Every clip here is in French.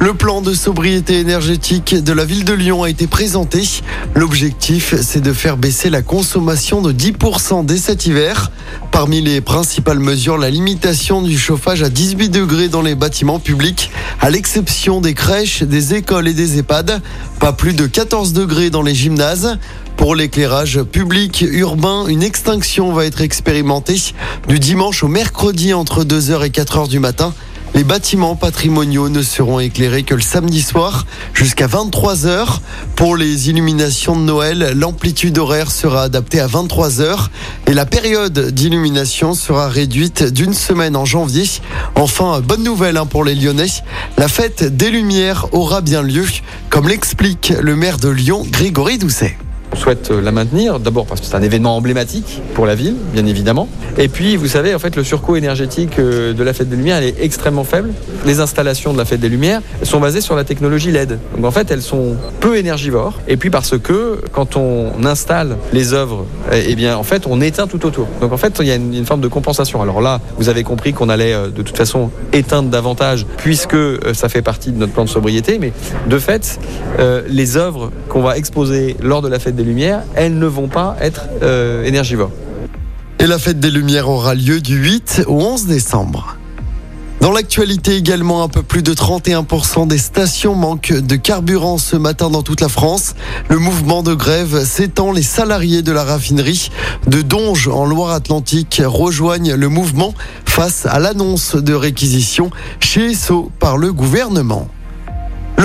Le plan de sobriété énergétique de la ville de Lyon a été présenté. L'objectif, c'est de faire baisser la consommation de 10% dès cet hiver. Parmi les principales mesures, la limitation du chauffage à 18 degrés dans les bâtiments publics, à l'exception des crèches, des écoles et des EHPAD. Pas plus de 14 degrés dans les gymnases. Pour l'éclairage public urbain, une extinction va être expérimentée du dimanche au mercredi entre 2h et 4h du matin. Les bâtiments patrimoniaux ne seront éclairés que le samedi soir jusqu'à 23h. Pour les illuminations de Noël, l'amplitude horaire sera adaptée à 23h et la période d'illumination sera réduite d'une semaine en janvier. Enfin, bonne nouvelle hein, pour les Lyonnais, la fête des Lumières aura bien lieu, comme l'explique le maire de Lyon, Grégory Doucet. On souhaite la maintenir, d'abord parce que c'est un événement emblématique pour la ville, bien évidemment. Et puis, vous savez, en fait, le surcoût énergétique euh, de la Fête des Lumières, elle est extrêmement faible. Les installations de la Fête des Lumières sont basées sur la technologie LED. Donc, en fait, elles sont peu énergivores. Et puis, parce que quand on installe les œuvres, eh bien, en fait, on éteint tout autour. Donc, en fait, il y a une, forme de compensation. Alors là, vous avez compris qu'on allait euh, de toute façon éteindre davantage, puisque euh, ça fait partie de notre plan de sobriété. Mais de fait, les œuvres qu'on va exposer lors de la Fête des Lumières, elles ne vont pas être énergivores. Et la fête des Lumières aura lieu du 8 au 11 décembre. Dans l'actualité également, un peu plus de 31% des stations manquent de carburant ce matin dans toute la France. Le mouvement de grève s'étend. Les salariés de la raffinerie de Donge en Loire-Atlantique rejoignent le mouvement face à l'annonce de réquisition chez SO par le gouvernement.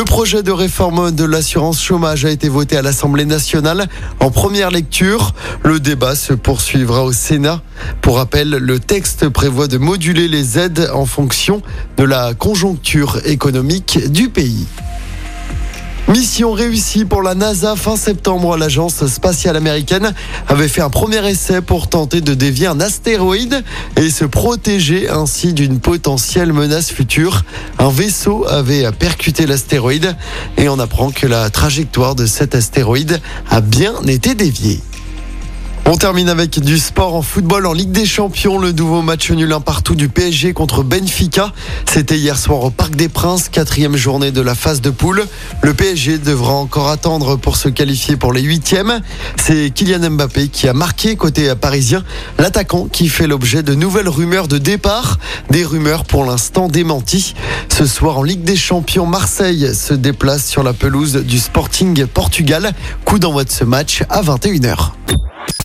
Le projet de réforme de l'assurance chômage a été voté à l'Assemblée nationale en première lecture. Le débat se poursuivra au Sénat. Pour rappel, le texte prévoit de moduler les aides en fonction de la conjoncture économique du pays. Mission réussie pour la NASA fin septembre. L'agence spatiale américaine avait fait un premier essai pour tenter de dévier un astéroïde et se protéger ainsi d'une potentielle menace future. Un vaisseau avait percuté l'astéroïde et on apprend que la trajectoire de cet astéroïde a bien été déviée. On termine avec du sport en football en Ligue des Champions. Le nouveau match nul un partout du PSG contre Benfica. C'était hier soir au Parc des Princes, quatrième journée de la phase de poule. Le PSG devra encore attendre pour se qualifier pour les huitièmes. C'est Kylian Mbappé qui a marqué côté parisien. L'attaquant qui fait l'objet de nouvelles rumeurs de départ. Des rumeurs pour l'instant démenties. Ce soir en Ligue des Champions, Marseille se déplace sur la pelouse du Sporting Portugal. Coup d'envoi de ce match à 21h.